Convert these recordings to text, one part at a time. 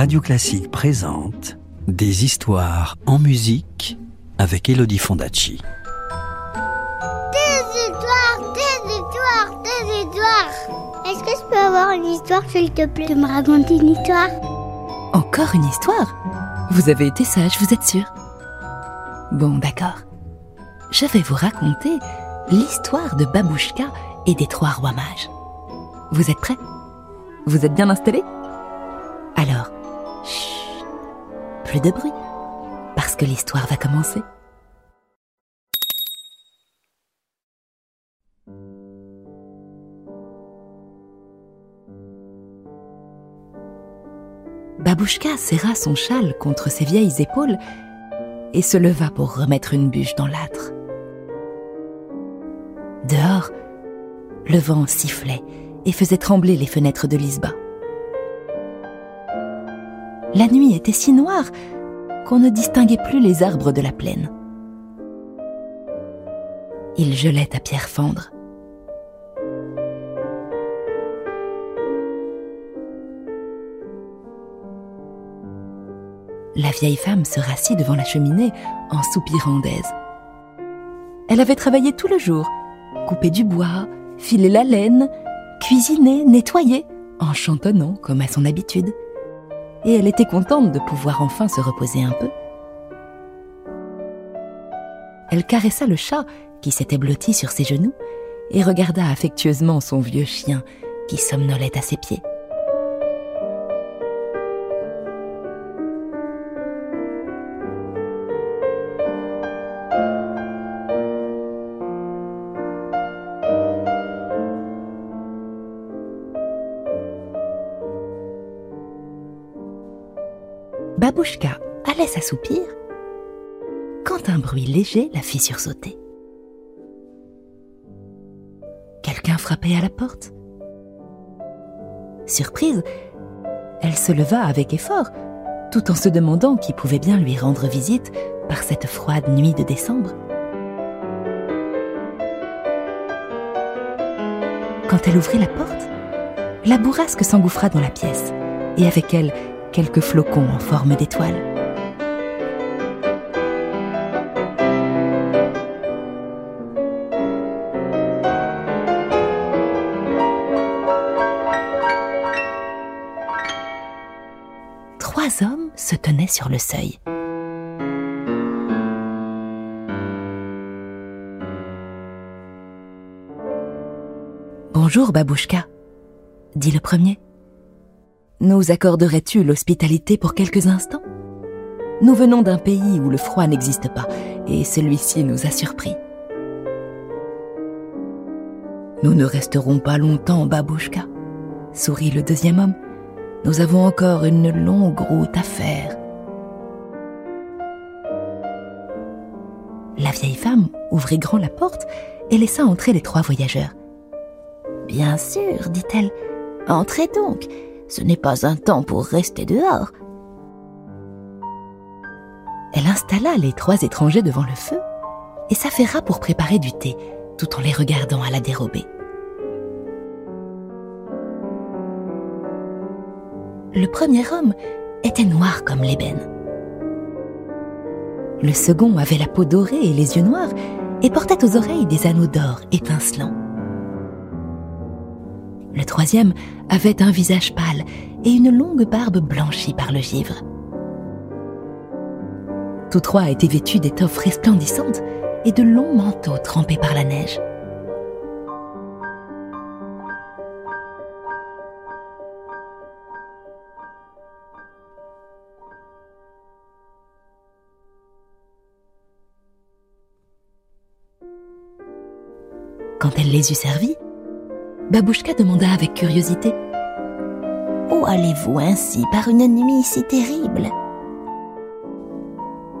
Radio Classique présente Des histoires en musique avec Elodie Fondacci. Des histoires, des histoires, des histoires. Est-ce que je peux avoir une histoire, s'il te plaît, de me raconter une histoire? Encore une histoire? Vous avez été sage, vous êtes sûr? Bon, d'accord. Je vais vous raconter l'histoire de Babouchka et des trois rois mages. Vous êtes prêts? Vous êtes bien installés? Plus de bruit, parce que l'histoire va commencer. Babouchka serra son châle contre ses vieilles épaules et se leva pour remettre une bûche dans l'âtre. Dehors, le vent sifflait et faisait trembler les fenêtres de Lisba. La nuit était si noire qu'on ne distinguait plus les arbres de la plaine. Il gelait à pierre fendre. La vieille femme se rassit devant la cheminée en soupirant d'aise. Elle avait travaillé tout le jour, coupé du bois, filé la laine, cuisiné, nettoyé, en chantonnant comme à son habitude. Et elle était contente de pouvoir enfin se reposer un peu. Elle caressa le chat qui s'était blotti sur ses genoux et regarda affectueusement son vieux chien qui somnolait à ses pieds. Babouchka allait s'assoupir quand un bruit léger la fit sursauter. Quelqu'un frappait à la porte. Surprise, elle se leva avec effort, tout en se demandant qui pouvait bien lui rendre visite par cette froide nuit de décembre. Quand elle ouvrit la porte, la bourrasque s'engouffra dans la pièce, et avec elle quelques flocons en forme d'étoile. Trois hommes se tenaient sur le seuil. Bonjour, Babouchka, dit le premier. Nous accorderais-tu l'hospitalité pour quelques instants? Nous venons d'un pays où le froid n'existe pas, et celui-ci nous a surpris. Nous ne resterons pas longtemps, Babouchka, sourit le deuxième homme. Nous avons encore une longue route à faire. La vieille femme ouvrit grand la porte et laissa entrer les trois voyageurs. Bien sûr, dit-elle, entrez donc, ce n'est pas un temps pour rester dehors. Elle installa les trois étrangers devant le feu et s'affaira pour préparer du thé, tout en les regardant à la dérobée. Le premier homme était noir comme l'ébène. Le second avait la peau dorée et les yeux noirs et portait aux oreilles des anneaux d'or étincelants. Le troisième avait un visage pâle et une longue barbe blanchie par le givre. Tous trois étaient vêtus d'étoffes resplendissantes et de longs manteaux trempés par la neige. Quand elle les eut servis, Babouchka demanda avec curiosité Où allez-vous ainsi par une nuit si terrible?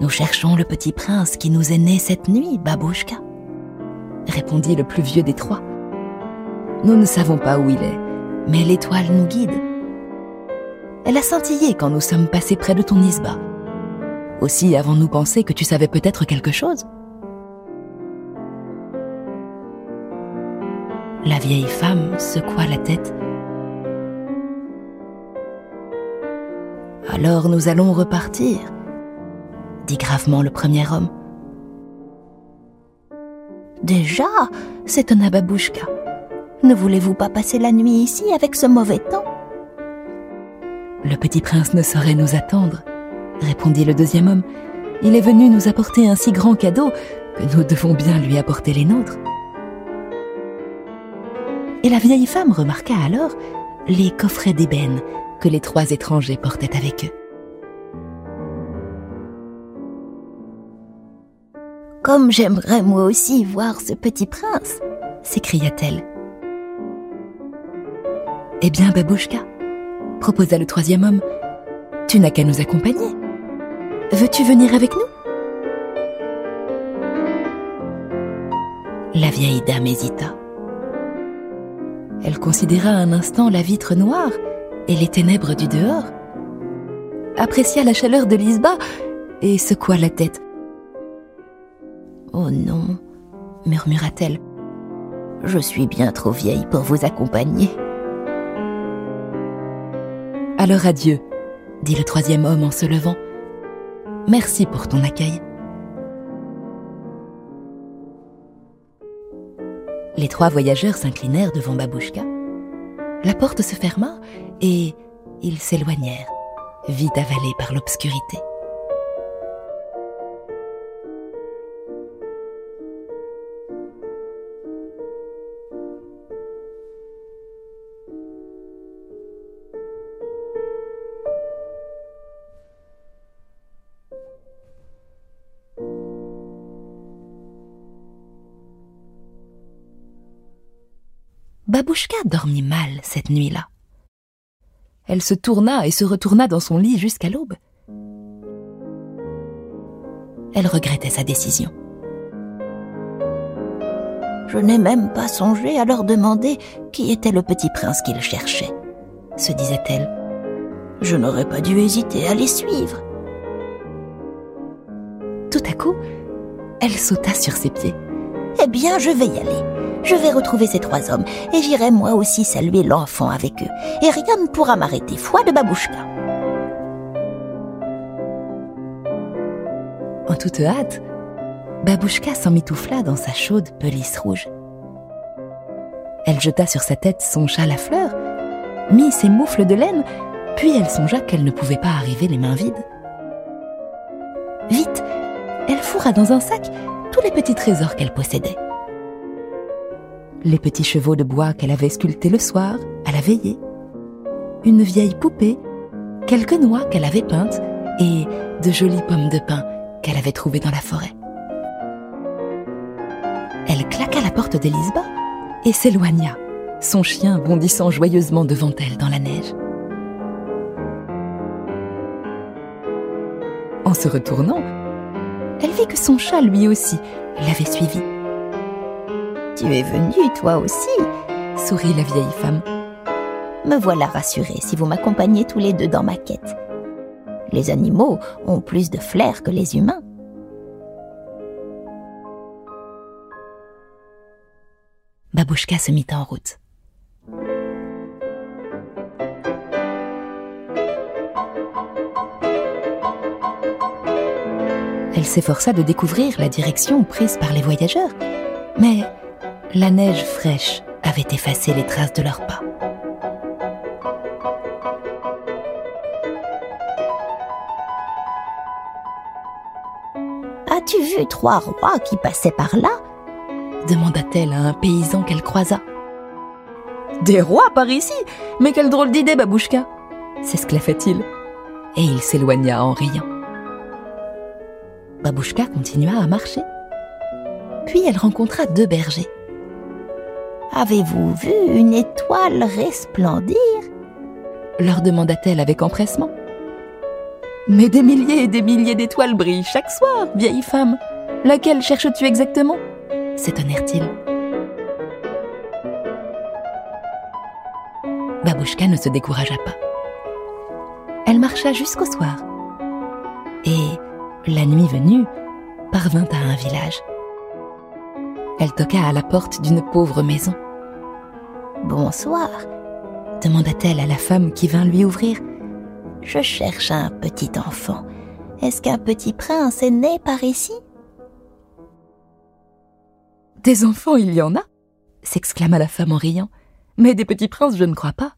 Nous cherchons le petit prince qui nous est né cette nuit, Babouchka, répondit le plus vieux des trois. Nous ne savons pas où il est, mais l'étoile nous guide. Elle a scintillé quand nous sommes passés près de ton isba. Aussi avons-nous pensé que tu savais peut-être quelque chose La vieille femme secoua la tête. Alors nous allons repartir, dit gravement le premier homme. Déjà s'étonna Babouchka. Ne voulez-vous pas passer la nuit ici avec ce mauvais temps? Le petit prince ne saurait nous attendre, répondit le deuxième homme. Il est venu nous apporter un si grand cadeau que nous devons bien lui apporter les nôtres. Et la vieille femme remarqua alors les coffrets d'ébène que les trois étrangers portaient avec eux. Comme j'aimerais moi aussi voir ce petit prince, s'écria-t-elle. Eh bien, Babouchka, proposa le troisième homme, tu n'as qu'à nous accompagner. Veux-tu venir avec nous? La vieille dame hésita. Elle considéra un instant la vitre noire et les ténèbres du dehors, apprécia la chaleur de l'isba et secoua la tête. Oh non, murmura-t-elle, je suis bien trop vieille pour vous accompagner. Alors adieu, dit le troisième homme en se levant. Merci pour ton accueil. Les trois voyageurs s'inclinèrent devant Babouchka. La porte se ferma et ils s'éloignèrent, vite avalés par l'obscurité. Babouchka dormit mal cette nuit-là. Elle se tourna et se retourna dans son lit jusqu'à l'aube. Elle regrettait sa décision. Je n'ai même pas songé à leur demander qui était le petit prince qu'ils cherchaient, se disait-elle. Je n'aurais pas dû hésiter à les suivre. Tout à coup, elle sauta sur ses pieds. Eh bien, je vais y aller. Je vais retrouver ces trois hommes et j'irai moi aussi saluer l'enfant avec eux. Et rien ne pourra m'arrêter, foi de Babouchka. En toute hâte, Babouchka s'emmitoufla dans sa chaude pelisse rouge. Elle jeta sur sa tête son châle à fleurs, mit ses moufles de laine, puis elle songea qu'elle ne pouvait pas arriver les mains vides. Vite, elle fourra dans un sac tous les petits trésors qu'elle possédait les petits chevaux de bois qu'elle avait sculptés le soir, à la veillée, une vieille poupée, quelques noix qu'elle avait peintes et de jolies pommes de pin qu'elle avait trouvées dans la forêt. Elle claqua la porte d'Elisba et s'éloigna, son chien bondissant joyeusement devant elle dans la neige. En se retournant, elle vit que son chat lui aussi l'avait suivie. Tu es venue, toi aussi, sourit la vieille femme. Me voilà rassurée si vous m'accompagnez tous les deux dans ma quête. Les animaux ont plus de flair que les humains. Babouchka se mit en route. Elle s'efforça de découvrir la direction prise par les voyageurs, mais la neige fraîche avait effacé les traces de leurs pas. As-tu vu trois rois qui passaient par là? demanda-t-elle à un paysan qu'elle croisa. Des rois par ici? Mais quelle drôle d'idée, Babouchka s'esclaffa-t-il, et il s'éloigna en riant. Babouchka continua à marcher. Puis elle rencontra deux bergers. Avez-vous vu une étoile resplendir? leur demanda-t-elle avec empressement. Mais des milliers et des milliers d'étoiles brillent chaque soir, vieille femme. Laquelle cherches-tu exactement? s'étonnèrent-ils. Babouchka ne se découragea pas. Elle marcha jusqu'au soir. Et, la nuit venue, parvint à un village. Elle toqua à la porte d'une pauvre maison. Bonsoir, demanda-t-elle à la femme qui vint lui ouvrir. Je cherche un petit enfant. Est-ce qu'un petit prince est né par ici Des enfants, il y en a s'exclama la femme en riant. Mais des petits princes, je ne crois pas.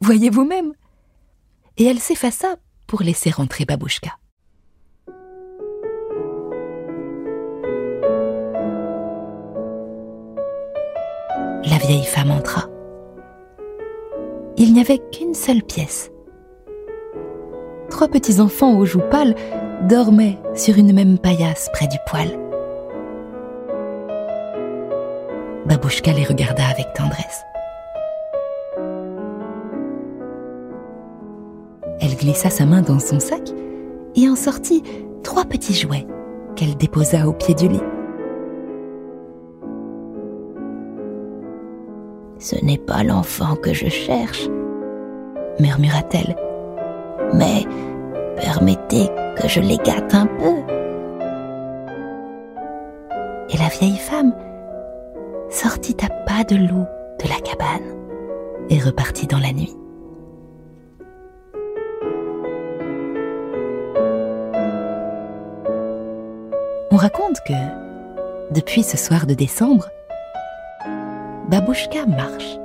Voyez vous-même. Et elle s'effaça pour laisser rentrer Babouchka. Vieille femme entra. Il n'y avait qu'une seule pièce. Trois petits enfants aux joues pâles dormaient sur une même paillasse près du poêle. Babouchka les regarda avec tendresse. Elle glissa sa main dans son sac et en sortit trois petits jouets qu'elle déposa au pied du lit. Ce n'est pas l'enfant que je cherche, murmura-t-elle. Mais permettez que je les gâte un peu. Et la vieille femme sortit à pas de loup de la cabane et repartit dans la nuit. On raconte que, depuis ce soir de décembre, Babouchka marche.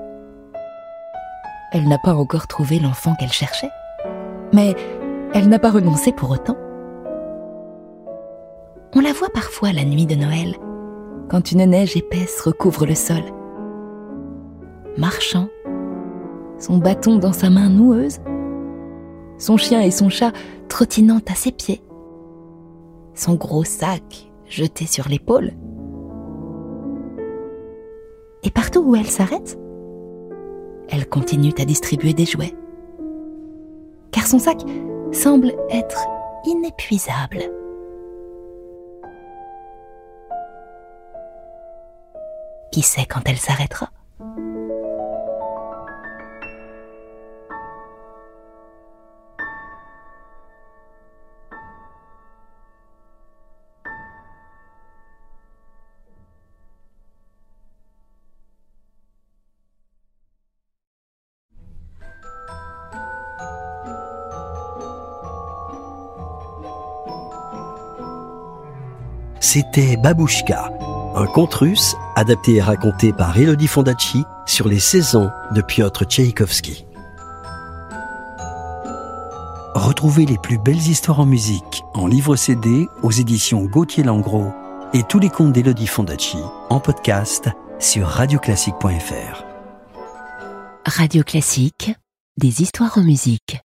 Elle n'a pas encore trouvé l'enfant qu'elle cherchait, mais elle n'a pas renoncé pour autant. On la voit parfois la nuit de Noël, quand une neige épaisse recouvre le sol. Marchant, son bâton dans sa main noueuse, son chien et son chat trottinant à ses pieds, son gros sac jeté sur l'épaule et partout où elle s'arrête, elle continue à distribuer des jouets. Car son sac semble être inépuisable. Qui sait quand elle s'arrêtera? C'était Babouchka, un conte russe adapté et raconté par Elodie Fondacci sur les saisons de Piotr Tchaïkovski. Retrouvez les plus belles histoires en musique en livre CD aux éditions Gauthier Langros et tous les contes d'Elodie Fondacci en podcast sur radioclassique.fr. Radio Classique, des histoires en musique.